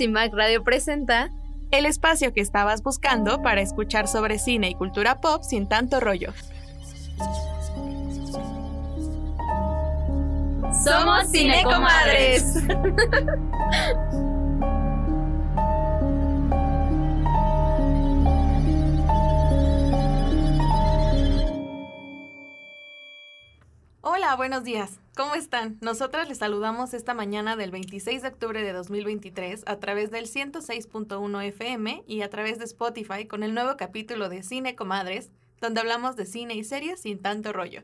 CIMAC Radio presenta el espacio que estabas buscando para escuchar sobre cine y cultura pop sin tanto rollo. Somos Cinecomadres. Hola, buenos días. ¿Cómo están? Nosotras les saludamos esta mañana del 26 de octubre de 2023 a través del 106.1 FM y a través de Spotify con el nuevo capítulo de Cine Comadres, donde hablamos de cine y series sin tanto rollo.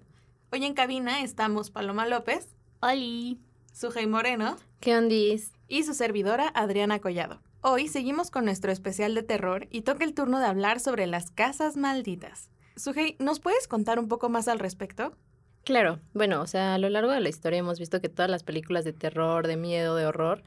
Hoy en cabina estamos Paloma López. Oli. Sujei Moreno. ¿Qué ondis? Y su servidora Adriana Collado. Hoy seguimos con nuestro especial de terror y toca el turno de hablar sobre las casas malditas. Sujei, ¿nos puedes contar un poco más al respecto? Claro, bueno, o sea, a lo largo de la historia hemos visto que todas las películas de terror, de miedo, de horror,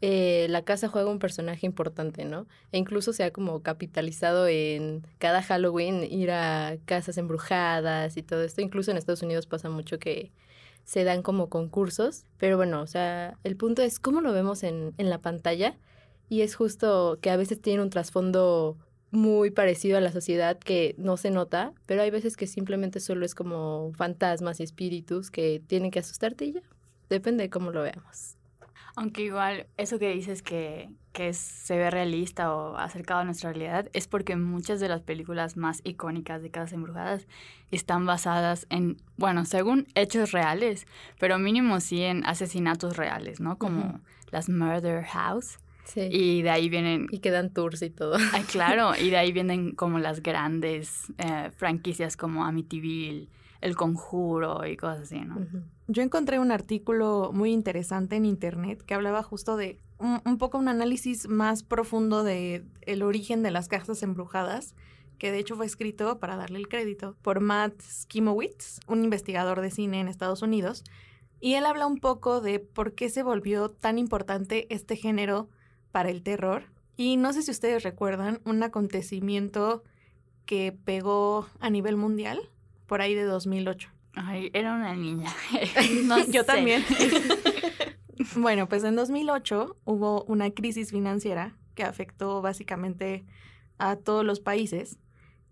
eh, la casa juega un personaje importante, ¿no? E incluso se ha como capitalizado en cada Halloween ir a casas embrujadas y todo esto. Incluso en Estados Unidos pasa mucho que se dan como concursos, pero bueno, o sea, el punto es cómo lo vemos en, en la pantalla y es justo que a veces tiene un trasfondo muy parecido a la sociedad que no se nota, pero hay veces que simplemente solo es como fantasmas y espíritus que tienen que asustarte y ya. Depende de cómo lo veamos. Aunque igual eso que dices que, que se ve realista o acercado a nuestra realidad es porque muchas de las películas más icónicas de Casas Embrujadas están basadas en, bueno, según hechos reales, pero mínimo sí en asesinatos reales, ¿no? Como las Murder House y de ahí vienen... Y quedan tours y todo. Ay, claro, y de ahí vienen como las grandes eh, franquicias como Amityville, El Conjuro y cosas así, ¿no? Yo encontré un artículo muy interesante en internet que hablaba justo de un, poco un análisis más profundo de el origen de las casas embrujadas que de hecho fue escrito, para darle el crédito, por Matt Skimowitz, un investigador de cine en Estados Unidos, y él habla un poco de por qué se volvió tan importante este género para el terror. Y no sé si ustedes recuerdan un acontecimiento que pegó a nivel mundial por ahí de 2008. Ay, era una niña. Yo también. bueno, pues en 2008 hubo una crisis financiera que afectó básicamente a todos los países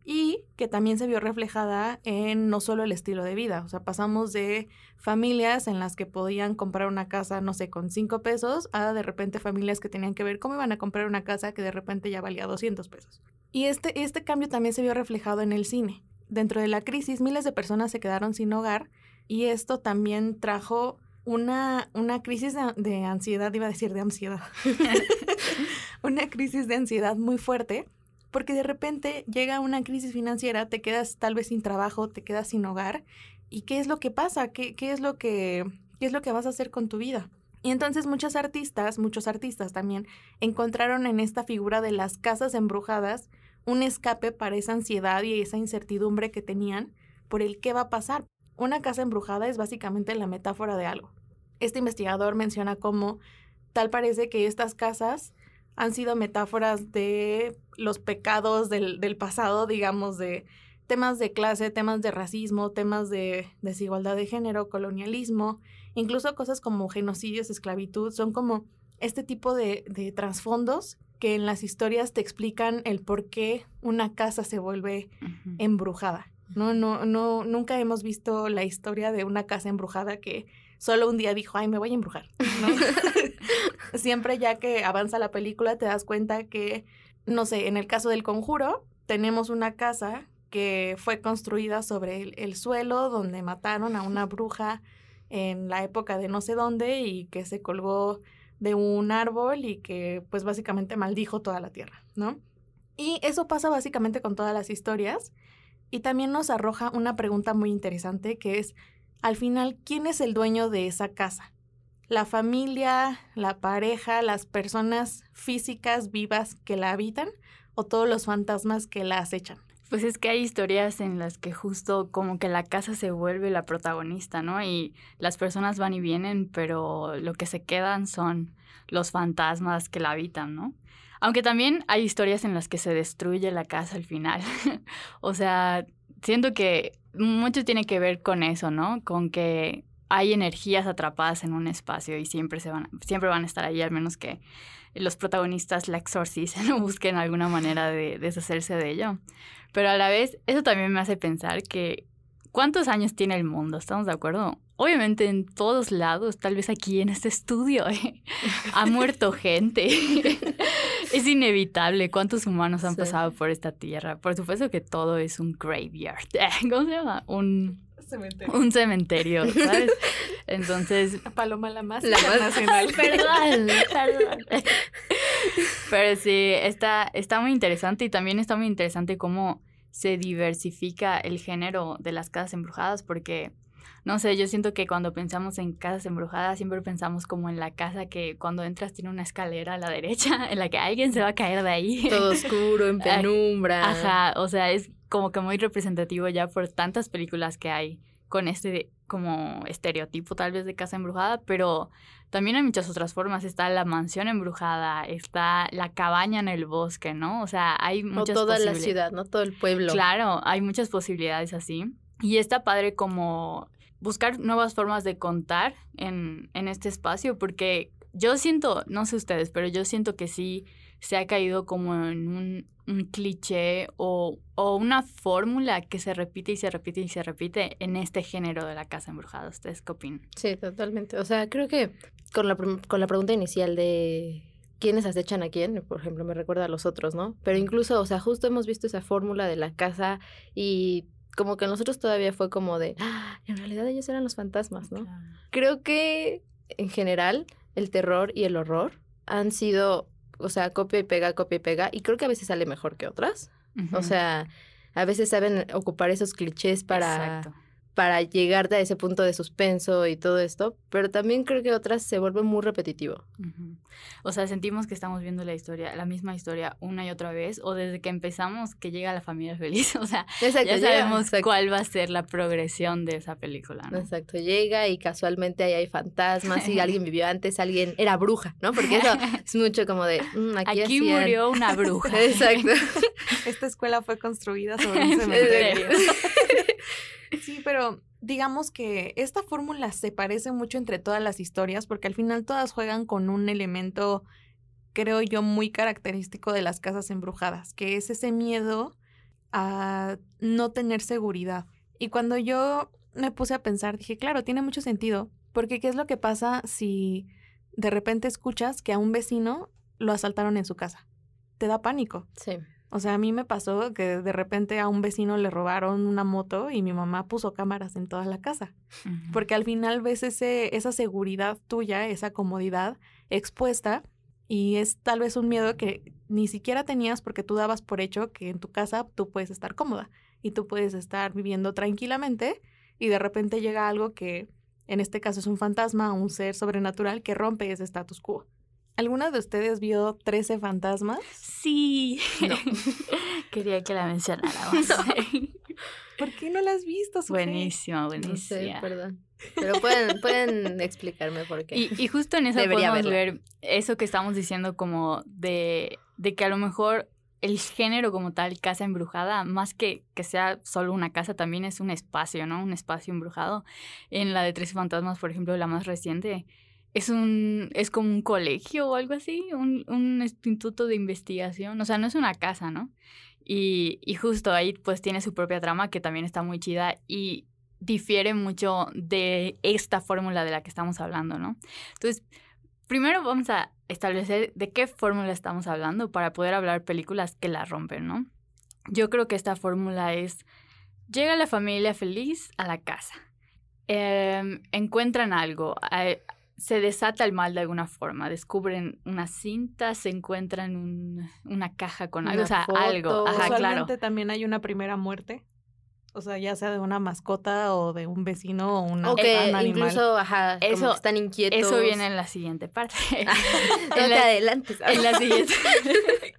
y que también se vio reflejada en no solo el estilo de vida, o sea, pasamos de familias en las que podían comprar una casa, no sé, con cinco pesos, a de repente familias que tenían que ver cómo iban a comprar una casa que de repente ya valía 200 pesos. Y este, este cambio también se vio reflejado en el cine. Dentro de la crisis, miles de personas se quedaron sin hogar y esto también trajo una, una crisis de ansiedad, iba a decir de ansiedad, una crisis de ansiedad muy fuerte porque de repente llega una crisis financiera, te quedas tal vez sin trabajo, te quedas sin hogar, ¿y qué es lo que pasa? ¿Qué, es, lo que, es lo que vas a hacer con tu vida? Y entonces muchos artistas, muchos artistas también, encontraron en esta figura de las casas embrujadas un escape para esa ansiedad y esa incertidumbre que tenían por el qué va a pasar. Una casa embrujada es básicamente la metáfora de algo. Este investigador menciona cómo tal parece que estas casas han sido metáforas de los pecados del, del, pasado, digamos, de temas de clase, temas de racismo, temas de desigualdad de género, colonialismo, incluso cosas como genocidios, esclavitud, son como este tipo de, de trasfondos que en las historias te explican el por qué una casa se vuelve embrujada. No, no, no, nunca hemos visto la historia de una casa embrujada que solo un día dijo, ay, me voy a embrujar. Siempre ya que avanza la película te das cuenta que, no sé, en el caso del conjuro, tenemos una casa que fue construida sobre el, suelo donde mataron a una bruja en la época de no sé dónde y que se colgó de un árbol y que pues básicamente maldijo toda la tierra, ¿no? Y eso pasa básicamente con todas las historias y también nos arroja una pregunta muy interesante que es, al final, ¿quién es el dueño de esa casa? ¿La familia, la pareja, las personas físicas vivas que la habitan o todos los fantasmas que la acechan? Pues es que hay historias en las que justo como que la casa se vuelve la protagonista, ¿no? Y las personas van y vienen, pero lo que se quedan son los fantasmas que la habitan, ¿no? Aunque también hay historias en las que se destruye la casa al final. o sea, siento que mucho tiene que ver con eso, ¿no? Con que hay energías atrapadas en un espacio y siempre, se van, siempre van a estar ahí, al menos que los protagonistas la exorcisen o busquen alguna manera de deshacerse de ello. Pero a la vez, eso también me hace pensar que ¿cuántos años tiene el mundo? ¿Estamos de acuerdo? Obviamente en todos lados, tal vez aquí en este estudio, ha muerto gente. es inevitable cuántos humanos han pasado por esta tierra. Por supuesto que todo es un graveyard. ¿Cómo se llama? Un cementerio. Un cementerio, ¿sabes? Entonces. Paloma la más, la más nacional. perdón, perdón. Pero sí, está, está muy interesante y también está muy interesante cómo se diversifica el género de las casas embrujadas porque no sé, yo siento que cuando pensamos en casas embrujadas siempre pensamos como en la casa que cuando entras tiene una escalera a la derecha en la que alguien se va a caer de ahí. Todo oscuro, en penumbra. Ajá, o sea, es como que muy representativo ya por tantas películas que hay con este como estereotipo tal vez de casa embrujada, pero también hay muchas otras formas. Está la mansión embrujada, está la cabaña en el bosque, ¿no? O sea, hay muchas O toda la ciudad, ¿no? Todo el pueblo. Claro, hay muchas posibilidades así. Y está padre como buscar nuevas formas de contar en, en este espacio, porque yo siento, no sé ustedes, pero yo siento que sí se ha caído como en un, un cliché o, o, una fórmula que se repite y se repite y se repite en este género de la casa embrujada. ¿Ustedes qué opinan? Sí, totalmente. O sea, creo que con la, con la pregunta inicial de quiénes acechan a quién, por ejemplo, me recuerda a los otros, ¿no? Pero incluso, o sea, justo hemos visto esa fórmula de la casa y como que nosotros todavía fue como de, ah, en realidad ellos eran los fantasmas, ¿no? Creo que en general el terror y el horror han sido, o sea, copia y pega, copia y pega, y creo que a veces sale mejor que otras. O sea, a veces saben ocupar esos clichés para para llegarte a ese punto de suspenso y todo esto, pero también creo que otras se vuelven muy repetitivo. O sea, sentimos que estamos viendo la historia, la misma historia una y otra vez, o desde que empezamos que llega la familia feliz, o sea, ya sabemos cuál va a ser la progresión de esa película, ¿no? Exacto, llega y casualmente ahí hay fantasmas y alguien vivió antes, alguien era bruja, ¿no? Porque eso es mucho como de, mm, aquí, murió una bruja. Exacto. Esta escuela fue construida sobre un cementerio. Sí, pero digamos que esta fórmula se parece mucho entre todas las historias porque al final todas juegan con un elemento, creo yo, muy característico de las casas embrujadas, que es ese miedo a no tener seguridad. Y cuando yo me puse a pensar, dije, claro, tiene mucho sentido, porque ¿qué es lo que pasa si de repente escuchas que a un vecino lo asaltaron en su casa? Te da pánico. Sí. O sea, a mí me pasó que de repente a un vecino le robaron una moto y mi mamá puso cámaras en toda la casa. Porque al final ves ese, esa seguridad tuya, esa comodidad expuesta y es tal vez un miedo que ni siquiera tenías porque tú dabas por hecho que en tu casa tú puedes estar cómoda y tú puedes estar viviendo tranquilamente y de repente llega algo que en este caso es un fantasma, un ser sobrenatural que rompe ese status quo. ¿Alguna de ustedes vio 13 fantasmas? Sí. No. Quería que la mencionáramos. ¿Por qué no la has visto? Buenísima, buenísima. perdón. Pero pueden, pueden explicarme por qué. Y, justo en eso podemos ver eso que estamos diciendo como de, de que a lo mejor el género como tal, casa embrujada, más que que sea solo una casa, también es un espacio, ¿no? Un espacio embrujado. En la de Tres Fantasmas, por ejemplo, la más reciente, es un es como un colegio o algo así, un, un instituto de investigación, o sea, no es una casa, ¿no? Y, y justo ahí pues tiene su propia trama que también está muy chida y difiere mucho de esta fórmula de la que estamos hablando, ¿no? Entonces, primero vamos a establecer de qué fórmula estamos hablando para poder hablar películas que la rompen, ¿no? Yo creo que esta fórmula es, llega la familia feliz a la casa, em, encuentran algo, se desata el mal de alguna forma. Descubren una cinta, se encuentran un, una caja con algo, o sea, algo. Ajá, claro. también hay una primera muerte. O sea, ya sea de una mascota o de un vecino o una, o que incluso, ajá, eso, están inquietos. Eso viene en la siguiente parte. en la, adelante. En la siguiente.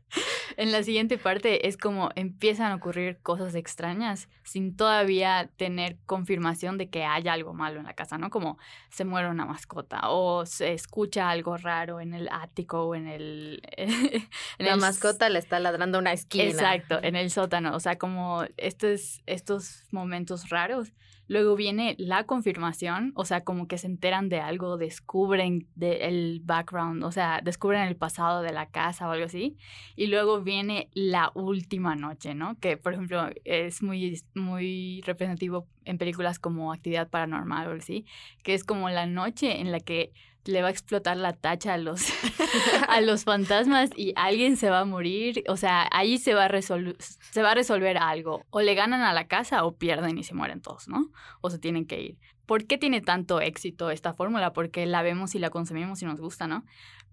en la siguiente parte es como empiezan a ocurrir cosas extrañas sin todavía tener confirmación de que haya algo malo en la casa, ¿no? Como se muere una mascota o se escucha algo raro en el ático o en el... la mascota le está ladrando una esquina. Exacto, en el sótano. O sea, como estos, estos momentos raros Luego viene la confirmación, o sea, como que se enteran de algo, descubren de el background, o sea, descubren el pasado de la casa o algo así. Y luego viene la última noche, ¿no? Que, por ejemplo, es muy, muy representativo en películas como Actividad Paranormal o algo así, que es como la noche en la que le va a explotar la tacha a los, a los fantasmas y alguien se va a morir. O sea, ahí se va, a se va a resolver algo. O le ganan a la casa o pierden y se mueren todos, ¿no? O se tienen que ir. ¿Por qué tiene tanto éxito esta fórmula? Porque la vemos y la consumimos y nos gusta, ¿no?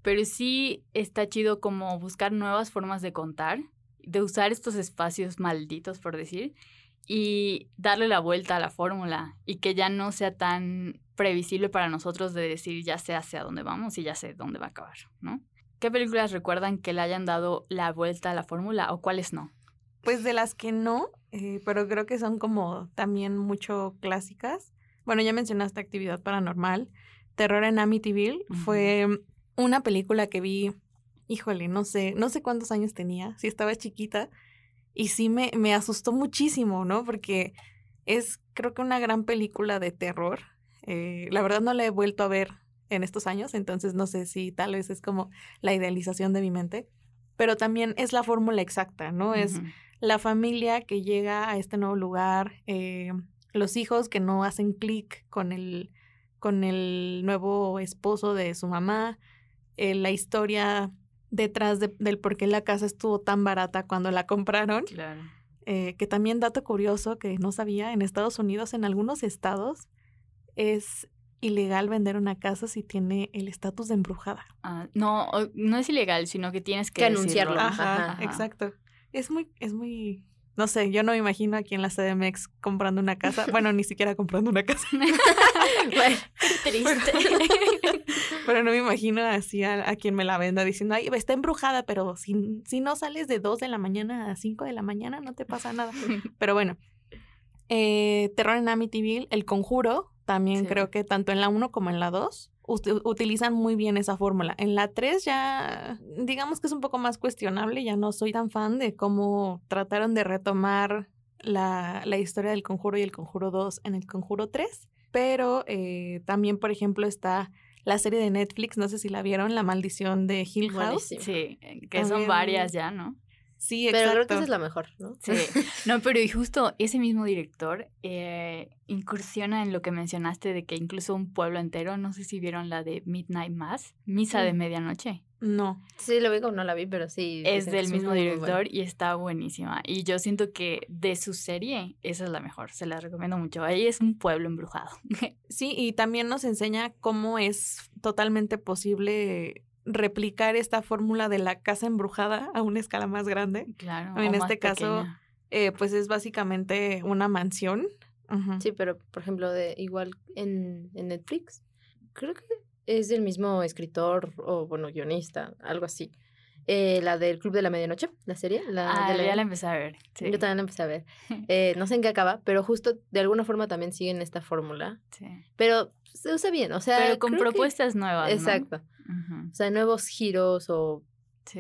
Pero sí está chido como buscar nuevas formas de contar, de usar estos espacios malditos, por decir, y darle la vuelta a la fórmula y que ya no sea tan previsible para nosotros de decir ya sé hacia dónde vamos y ya sé dónde va a acabar, ¿no? ¿Qué películas recuerdan que le hayan dado la vuelta a la fórmula o cuáles no? Pues de las que no, eh, pero creo que son como también mucho clásicas. Bueno, ya mencionaste Actividad Paranormal. Terror en Amityville fue una película que vi, híjole, no sé, no sé cuántos años tenía, si estaba chiquita, y sí me, me asustó muchísimo, ¿no? Porque es creo que una gran película de terror. Eh, la verdad no la he vuelto a ver en estos años, entonces no sé si tal vez es como la idealización de mi mente, pero también es la fórmula exacta, ¿no? Es la familia que llega a este nuevo lugar, eh, los hijos que no hacen clic con el, con el nuevo esposo de su mamá, eh, la historia detrás del por qué la casa estuvo tan barata cuando la compraron. Claro. Eh, que también dato curioso que no sabía, en Estados Unidos, en algunos estados, es ilegal vender una casa si tiene el estatus de embrujada. Ah, no, no es ilegal, sino que tienes que, anunciarlo. Ajá, exacto. Es muy, es muy no sé, yo no me imagino aquí en la CDMX comprando una casa. Bueno, ni siquiera comprando una casa. bueno, triste. Pero, no me imagino así a, quien me la venda diciendo, ay, está embrujada, pero si, si no sales de 2 de la mañana a 5 de la mañana, no te pasa nada. Pero bueno, eh, Terror en Amityville, El Conjuro, también creo que tanto en la 1 como en la 2 utilizan muy bien esa fórmula. En la 3 ya, digamos que es un poco más cuestionable, ya no soy tan fan de cómo trataron de retomar la, la historia del conjuro y el conjuro 2 en el conjuro 3, pero eh, también, por ejemplo, está la serie de Netflix, no sé si la vieron, La maldición de Hill House. Sí, que son varias ya, ¿no? Sí, exacto. Pero creo que esa es la mejor, ¿no? Sí. No, pero y justo ese mismo director eh, incursiona en lo que mencionaste de que incluso un pueblo entero, no sé si vieron la de Midnight Mass, Misa de Medianoche. No. Sí, lo vi como no la vi, pero sí. Es del mismo director y está buenísima. Y yo siento que de su serie, esa es la mejor. Se la recomiendo mucho. Ahí es un pueblo embrujado. Sí, y también nos enseña cómo es totalmente posible replicar esta fórmula de la casa embrujada a una escala más grande. Claro. En este caso, eh, pues es básicamente una mansión. Sí, pero por ejemplo, de igual en, en Netflix, creo que es del mismo escritor o, bueno, guionista, algo así. Eh, la del Club de la Medianoche, la serie. La ah, ya la empecé a ver. Yo también la empecé a ver. Eh, no sé en qué acaba, pero justo de alguna forma también siguen esta fórmula. Sí. Pero se usa bien, o sea. Pero con propuestas nuevas. Exacto. O sea, nuevos giros o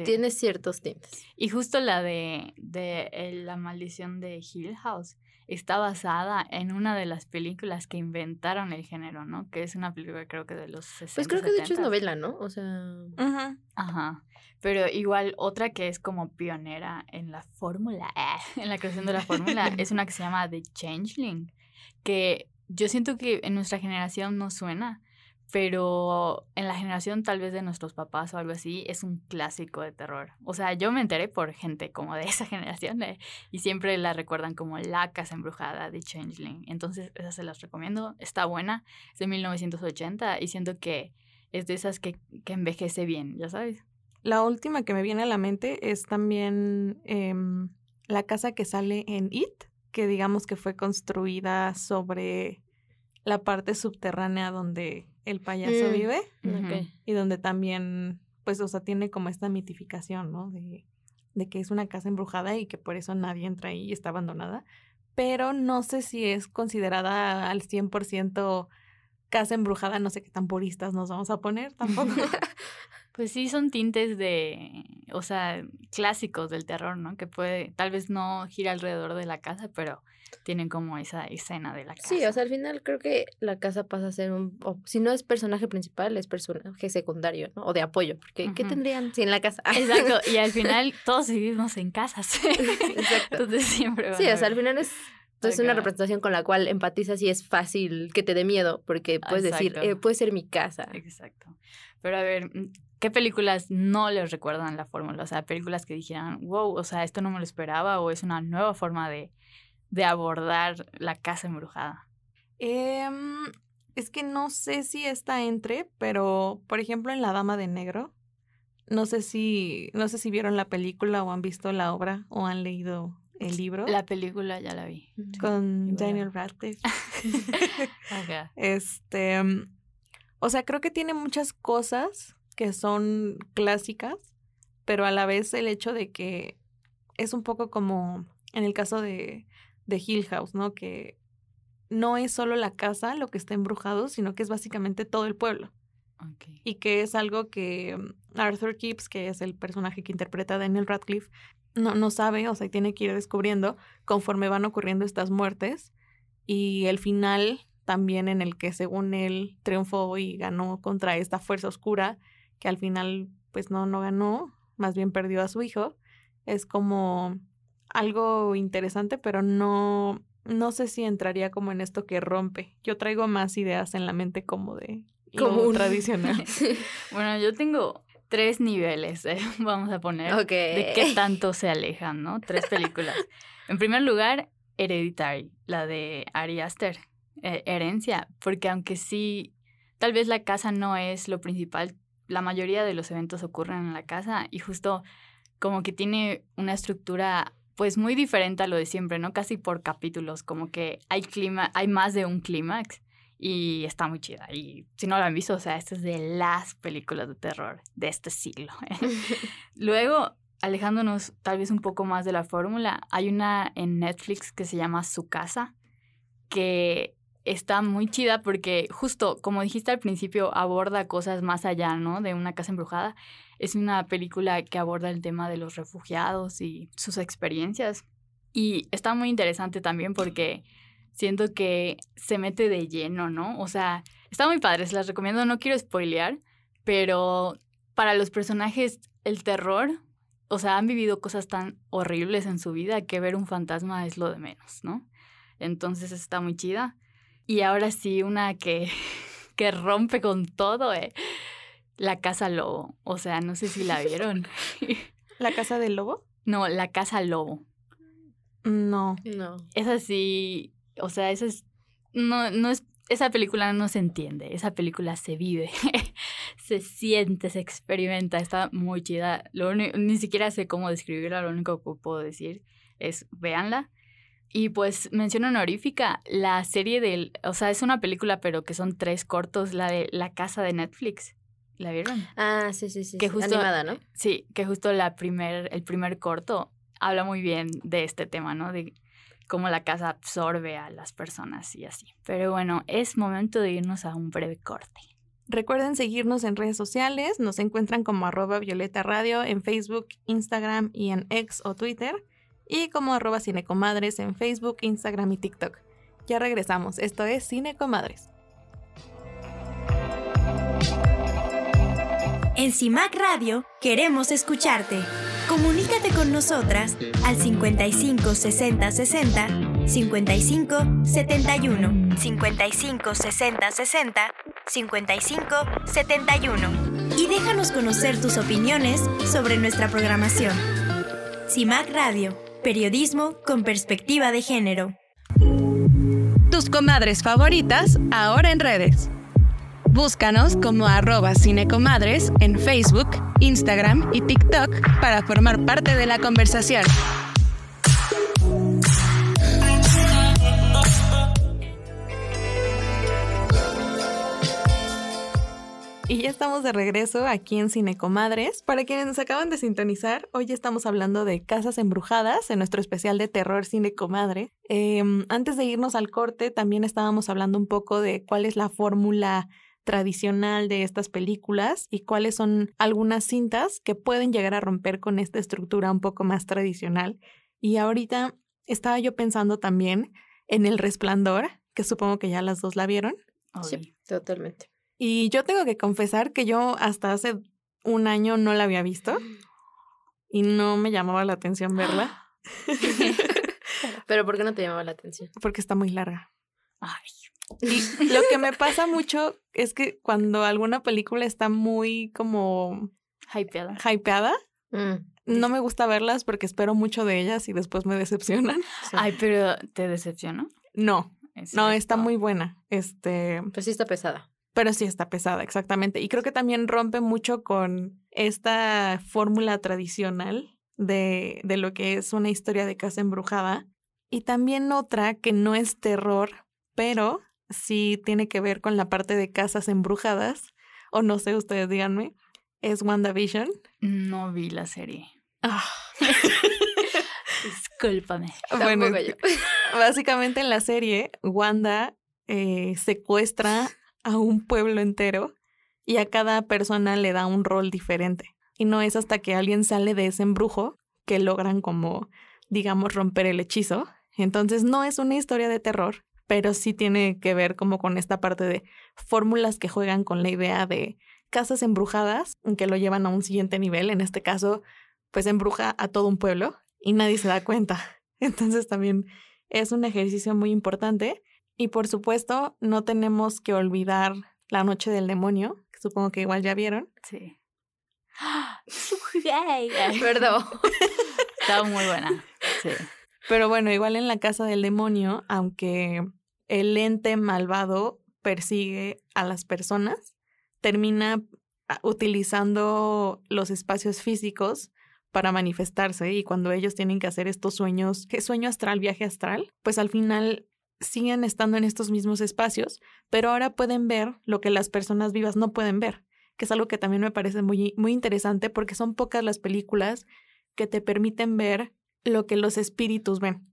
tiene ciertos tintes. Y justo la de, de La maldición de Hill House está basada en una de las películas que inventaron el género, ¿no? Que es una película creo que de los 60. Pues creo que de hecho es novela, ¿no? O sea... Ajá. Pero igual otra que es como pionera en la fórmula, en la creación de la fórmula, es una que se llama The Changeling, que yo siento que en nuestra generación no suena, pero en la generación tal vez de nuestros papás o algo así es un clásico de terror. O sea, yo me enteré por gente como de esa generación eh, y siempre la recuerdan como la casa embrujada de Changeling. Entonces, esa se las recomiendo. Está buena, es de 1980 y siento que es de esas que, que envejece bien, ya sabes. La última que me viene a la mente es también em, la casa que sale en It, que digamos que fue construida sobre la parte subterránea donde el payaso mm, vive y donde también, pues, o sea, tiene como esta mitificación, ¿no? De, de que es una casa embrujada y que por eso nadie entra ahí y está abandonada. Pero no sé si es considerada al 100% casa embrujada, no sé qué tan puristas nos vamos a poner tampoco. pues sí, son tintes de, o sea, clásicos del terror, ¿no? Que puede, tal vez no gira alrededor de la casa, pero tienen como esa escena de la casa. Sí, o sea, al final creo que la casa pasa a ser un, o si no es personaje principal, es personaje secundario, ¿no? O de apoyo, porque ¿qué tendrían sin la casa? Exacto, y al final todos vivimos en casas. Exacto. Entonces siempre van Sí, a o sea, al final es, es una Acá. representación con la cual empatizas y es fácil que te dé miedo, porque puedes decir, eh, puede ser mi casa. Exacto. Pero a ver, mm, ¿qué películas no les recuerdan la fórmula? O sea, películas que dijeran, wow, o sea, esto no me lo esperaba o es una nueva forma de, de abordar la casa embrujada. Em, es que no sé si está entre, pero por ejemplo en La Dama de Negro, no sé si, no sé si vieron la película o han visto la obra o han leído el libro La película ya la vi. con. Daniel Radcliffe. Este, mm, o sea, creo que tiene muchas cosas que son clásicas, pero a la vez el hecho de que es un poco como en el caso de, de Hill House, ¿no? Que no es solo la casa lo que está embrujado, sino que es básicamente todo el pueblo. Y que es algo que Arthur Kipps, que es el personaje que interpreta a Daniel Radcliffe, no, no sabe, o sea, tiene que ir descubriendo conforme van ocurriendo estas muertes. Y el final también en el que según él triunfó y ganó contra esta fuerza oscura, que al final pues no, no ganó, más bien perdió a su hijo, es como algo interesante, pero no, no sé si entraría como en esto que rompe. Yo traigo más ideas en la mente como de tradicional. Bueno, yo tengo tres niveles, eh, vamos a poner, de qué tanto se alejan, ¿no? Tres películas. en primer lugar, Hereditary, la de Ari Aster, eh, Herencia, porque aunque sí, tal vez la casa no es lo principal, la mayoría de los eventos ocurren en la casa y justo como que tiene una estructura pues muy diferente a lo de siempre, ¿no? Casi por capítulos, como que hay clima, hay más de un clímax y está muy chida. Y si no la han visto, o sea, esta es de las películas de terror de este siglo. Luego, alejándonos tal vez un poco más de la fórmula, hay una en Netflix que se llama Su casa, que está muy chida porque justo, como dijiste al principio, aborda cosas más allá, ¿no? De una casa embrujada. Es una película que aborda el tema de los refugiados y sus experiencias. Y está muy interesante también porque siento que se mete de lleno, ¿no? O sea, está muy padre, se las recomiendo, no quiero spoilear, pero para los personajes el terror, o sea, han vivido cosas tan horribles en su vida que ver un fantasma es lo de menos, ¿no? Entonces está muy chida. Y ahora sí, una que, que rompe con todo, ¿eh? La Casa Lobo. O sea, no sé si la vieron. ¿La casa del lobo? No, La Casa Lobo. No. No. Es así, o sea, esa es, no, no es, esa película no se entiende, esa película se vive, se siente, se experimenta, está muy chida. Lo uni- ni siquiera sé cómo describirla, lo único que puedo decir es véanla. Y pues mención honorífica, la serie del, o sea, es una película pero que son tres cortos, la de La Casa de Netflix. ¿La vieron? Ah, sí, sí, sí. Que sí, justo- Animada, ¿no? Sí, que justo la primer, el primer corto habla muy bien de este tema, ¿no? De cómo la casa absorbe a las personas y así. Pero bueno, es momento de irnos a un breve corte. Recuerden seguirnos en redes sociales. Nos encuentran como arroba Violeta Radio en Facebook, Instagram y en X o Twitter. Y como arroba Cinecomadres en Facebook, Instagram y TikTok. Ya regresamos. Esto es Cinecomadres. En CIMAC Radio queremos escucharte. Comunícate con nosotras al 55 60 60 55 71 55 60 60 55 71 y déjanos conocer tus opiniones sobre nuestra programación. CIMAC Radio, periodismo con perspectiva de género. Tus comadres favoritas ahora en redes. Búscanos como arroba cinecomadres en Facebook, Instagram y TikTok para formar parte de la conversación. Y ya estamos de regreso aquí en Cinecomadres. Para quienes nos acaban de sintonizar, hoy estamos hablando de casas embrujadas en nuestro especial de terror Cinecomadre. Eh, antes de irnos al corte, también estábamos hablando un poco de cuál es la fórmula tradicional de estas películas y cuáles son algunas cintas que pueden llegar a romper con esta estructura un poco más tradicional. Y ahorita estaba yo pensando también en El Resplandor, que supongo que ya las dos la vieron. Sí, totalmente. Y yo tengo que confesar que yo hasta hace un año no la había visto y no me llamaba la atención verla. Pero ¿por qué no te llamaba la atención? Porque está muy larga. Ay. Y lo que me pasa mucho es que cuando alguna película está muy como Hypeada. hypeada, Mm, no me gusta verlas porque espero mucho de ellas y después me decepcionan. sí. Ay, pero ¿te decepcionó? No, Es no, está muy buena. Este, Pues sí está pesada. Pero sí está pesada, exactamente. Y creo que también rompe mucho con esta fórmula tradicional de, de lo que es una historia de casa embrujada. Y también otra que no es terror, pero sí tiene que ver con la parte de casas embrujadas, o no sé, ustedes díganme, es WandaVision. No vi la serie. Ah, Discúlpame. bueno, yo. básicamente en la serie, Wanda eh, secuestra a un pueblo entero y a cada persona le da un rol diferente. Y no es hasta que alguien sale de ese embrujo que logran como, digamos, romper el hechizo. Entonces no es una historia de terror, pero sí tiene que ver como con esta parte de fórmulas que juegan con la idea de casas embrujadas, que lo llevan a un siguiente nivel. En este caso, pues embruja a todo un pueblo y nadie se da cuenta. Entonces también es un ejercicio muy importante. Y por supuesto, no tenemos que olvidar La Noche del Demonio, que supongo que igual ya vieron. Sí. Perdón. Estaba muy buena. Sí. Pero bueno, igual en la Casa del Demonio, aunque el ente malvado persigue a las personas, termina ah, utilizando los espacios físicos para manifestarse y cuando ellos tienen que hacer estos sueños, que sueño astral, viaje astral, pues al final siguen estando en estos mismos espacios, pero ahora pueden ver lo que las personas vivas no pueden ver, que es algo que también me parece muy, muy interesante porque son pocas las películas que te permiten ver lo que los espíritus ven,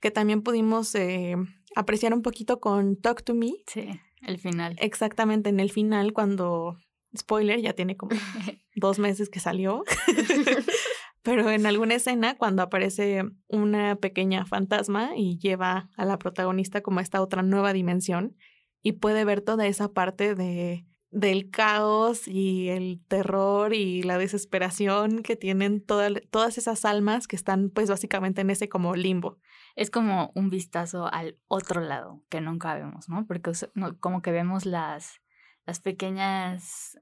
que también pudimos eh, apreciar un poquito con Talk to Me, Sí. El final. exactamente en el final cuando, spoiler, ya tiene como dos meses que salió, pero en alguna escena cuando aparece una pequeña fantasma y lleva a la protagonista como a esta otra nueva dimensión y puede ver toda esa parte de del caos y el terror y la desesperación que tienen toda- todas esas almas que están pues básicamente en ese como limbo. Es como un vistazo al otro lado que nunca vemos, ¿no? Porque como que vemos las, las pequeñas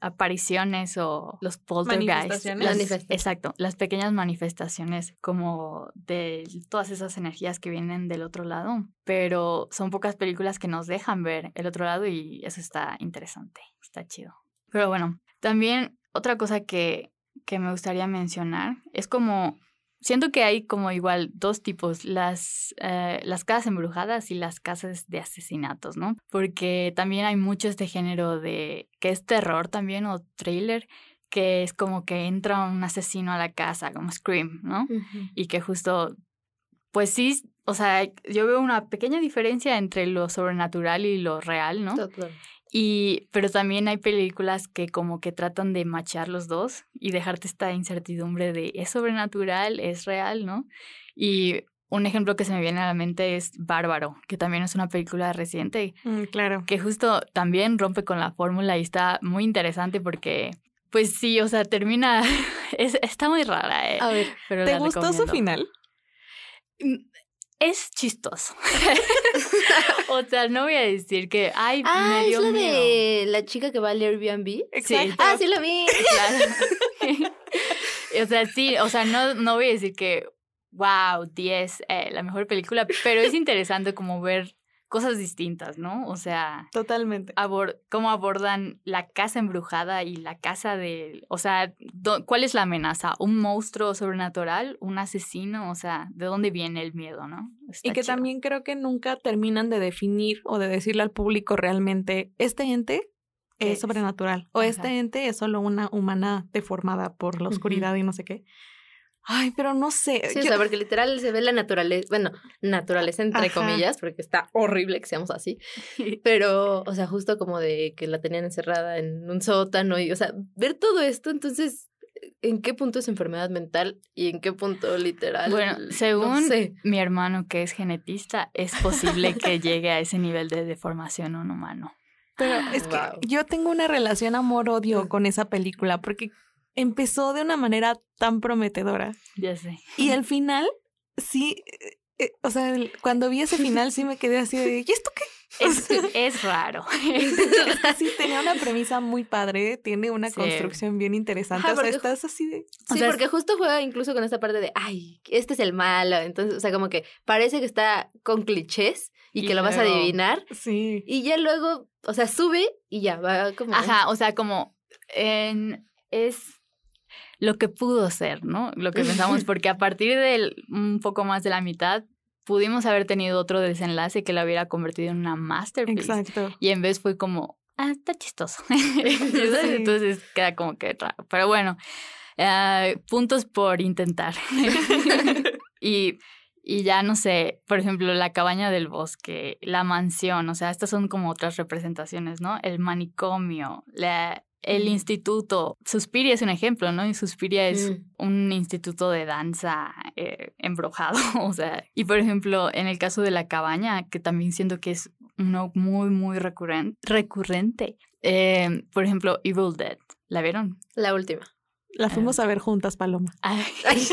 apariciones o los poltergeists. Manifestaciones. las- Manifestaciones. exacto, las pequeñas manifestaciones como de todas esas energías que vienen del otro lado. Pero son pocas películas que nos dejan ver el otro lado y eso está interesante, está chido. Pero bueno, también otra cosa que, que me gustaría mencionar es como siento que hay como igual dos tipos, las, eh, las casas embrujadas y las casas de asesinatos, ¿no? Porque también hay mucho este género de que es terror también o thriller, que es como que entra un asesino a la casa, como Scream, ¿no? Y que justo, pues sí, o sea, yo veo una pequeña diferencia entre lo sobrenatural y lo real, ¿no? Total. Y, pero también hay películas que como que tratan de machar los dos y dejarte esta incertidumbre de es sobrenatural, es real, ¿no? Y un ejemplo que se me viene a la mente es Bárbaro, que también es una película reciente, Mm, claro. que justo también rompe con la fórmula y está muy interesante porque, pues sí, o sea, termina, es, está muy rara, ¿eh? A ver, Pero ¿Te gustó su final? Es chistoso. o sea, no voy a decir que, ay, ah, me es dio la miedo. de la chica que va al Airbnb. Sí. Ah, sí la vi. Claro. o sea, sí, o sea, no, no voy a decir que, wow, 10, eh, la mejor película, pero es interesante como ver cosas distintas, ¿no? O sea, Totalmente. abor cómo abordan la casa embrujada y la casa de, o sea, ¿cuál es la amenaza? ¿Un monstruo sobrenatural? ¿Un asesino? O sea, ¿de dónde viene el miedo, no? Está Y que chido. también creo que nunca terminan de definir o de decirle al público realmente, este ente ¿Qué es es? sobrenatural o Ajá. este ente es solo una humana deformada por la oscuridad y no sé qué. Ay, pero no sé. Sí, o sea, porque literal se ve la naturaleza, bueno, naturaleza entre Ajá. comillas, porque está horrible que seamos así, pero, o sea, justo como de que la tenían encerrada en un sótano y, o sea, ver todo esto, entonces, ¿en qué punto es enfermedad mental y en qué punto literal? Bueno, no según sé. mi hermano que es genetista, es posible que llegue a ese nivel de deformación un humano. Pero es que Wow. yo tengo una relación amor-odio con esa película porque empezó de una manera tan prometedora Ya sé. y al final sí, eh, o sea, el- cuando vi ese final sí me quedé así de, ¿y esto qué? Es, es raro. Sí, tenía una premisa muy padre, tiene una Sí. construcción bien interesante, Ajá, o sea, porque- estás así de... O Sí, sea, porque justo juega incluso con esta parte de, ay, este es el malo. Entonces, o sea, como que parece que está con clichés y, Y que lo vas a adivinar. Sí. Y ya luego, o sea, sube y ya va como. Ajá, o sea, como en- es lo que pudo ser, ¿no? Lo que pensamos, porque a partir del un poco más de la mitad pudimos haber tenido otro desenlace que la hubiera convertido en una masterpiece. Exacto. Y en vez fue como, ah, está chistoso. ¿Sabes? Sí. Entonces queda como que raro. Pero bueno, eh, puntos por intentar. y, y ya no sé, por ejemplo, la cabaña del bosque, la mansión, o sea, estas son como otras representaciones, ¿no? El manicomio, la, el instituto. Suspiria es un ejemplo, ¿no? Y Suspiria es Mm. un instituto de danza eh, embrujado, o sea, y por ejemplo, en el caso de la cabaña, que también siento que es uno muy, muy recurrente, recurrente. eh, por ejemplo, Evil Dead, ¿la vieron? La última. La fuimos a ver juntas, Paloma. Ay,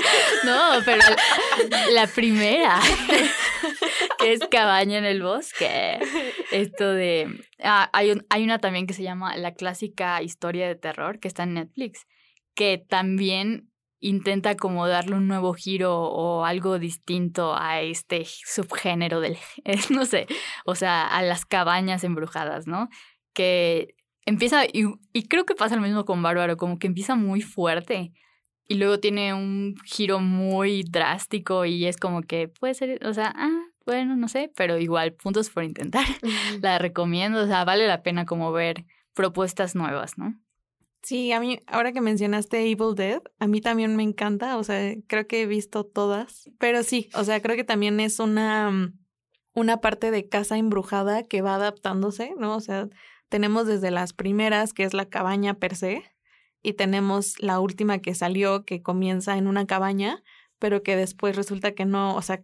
no, pero la, la primera, que es Cabaña en el Bosque. Esto de... ah, hay, un- hay una también que se llama La clásica historia de terror, que está en Netflix, que también intenta como darle un nuevo giro o algo distinto a este subgénero del... No sé, o sea, a las cabañas embrujadas, ¿no? Que empieza, y, y creo que pasa lo mismo con Bárbaro, como que empieza muy fuerte y luego tiene un giro muy drástico y es como que puede ser, o sea, ah, bueno, no sé, pero igual, puntos por intentar. La recomiendo, o sea, vale la pena como ver propuestas nuevas, ¿no? Sí, a mí, ahora que mencionaste Evil Dead, a mí también me encanta, o sea, creo que he visto todas, pero sí, o sea, creo que también es una, una parte de casa embrujada que va adaptándose, ¿no? O sea, tenemos desde las primeras, que es la cabaña per se, y tenemos la última que salió, que comienza en una cabaña, pero que después resulta que no, o sea,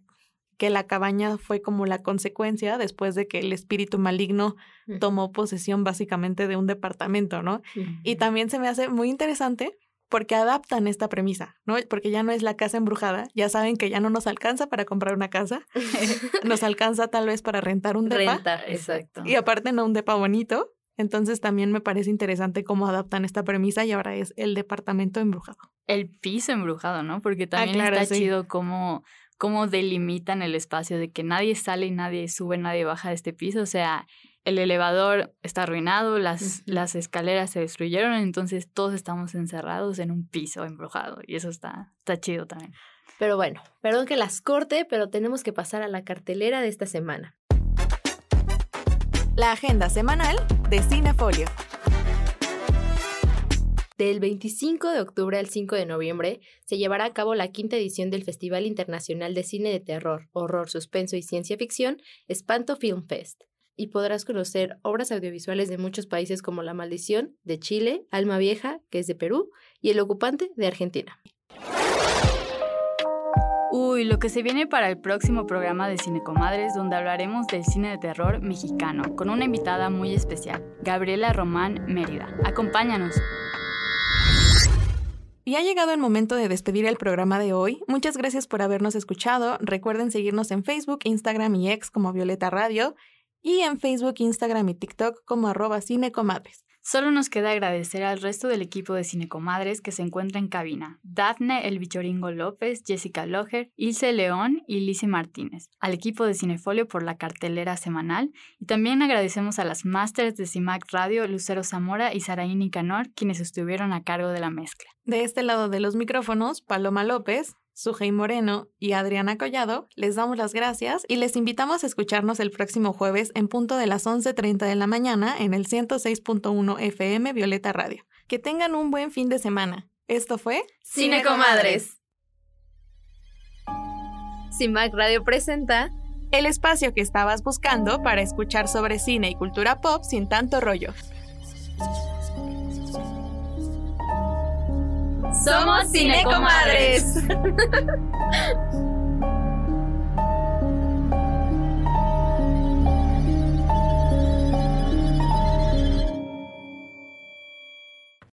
que la cabaña fue como la consecuencia después de que el espíritu maligno tomó posesión básicamente de un departamento, ¿no? Y también se me hace muy interesante porque adaptan esta premisa, ¿no? Porque ya no es la casa embrujada, ya saben que ya no nos alcanza para comprar una casa, nos alcanza tal vez para rentar un depa Renta, exacto. y aparte no un depa bonito. Entonces también me parece interesante cómo adaptan esta premisa y ahora es el departamento embrujado. El piso embrujado, ¿no? Porque también claro, está sí. chido cómo, cómo delimitan el espacio de que nadie sale y nadie sube, nadie baja de este piso. O sea, el elevador está arruinado, las, las escaleras se destruyeron, entonces todos estamos encerrados en un piso embrujado. Y eso está, está chido también. Pero bueno, perdón que las corte, pero tenemos que pasar a la cartelera de esta semana. La agenda semanal de Cinefolio. Del 25 de octubre al 5 de noviembre se llevará a cabo la quinta edición del Festival Internacional de Cine de Terror, Horror, Suspenso y Ciencia Ficción, Espanto Film Fest. Y podrás conocer obras audiovisuales de muchos países como La Maldición, de Chile, Alma Vieja, que es de Perú, y El Ocupante, de Argentina. Lo que se viene para el próximo programa de Cinecomadres, donde hablaremos del cine de terror mexicano, con una invitada muy especial, Gabriela Román Mérida. Acompáñanos. Y ha llegado el momento de despedir el programa de hoy. Muchas gracias por habernos escuchado. Recuerden seguirnos en Facebook, Instagram y X como Violeta Radio y en Facebook, Instagram y TikTok como arroba cinecomadres. Solo nos queda agradecer al resto del equipo de Cinecomadres que se encuentra en cabina. Dafne El Bichoringo López, Jessica Loher, Ilse León y Lizzie Martínez. Al equipo de Cinefolio por la cartelera semanal. Y también agradecemos a las masters de CIMAC Radio, Lucero Zamora y Saraí Nicanor, quienes estuvieron a cargo de la mezcla. De este lado de los micrófonos, Paloma López, Sujei Moreno y Adriana Collado, les damos las gracias y les invitamos a escucharnos el próximo jueves en punto de las 11.30 de la mañana en el 106.1 FM Violeta Radio. Que tengan un buen fin de semana. Esto fue Cinecomadres. CIMAC Radio presenta el espacio que estabas buscando para escuchar sobre cine y cultura pop sin tanto rollo. Somos Cinecomadres.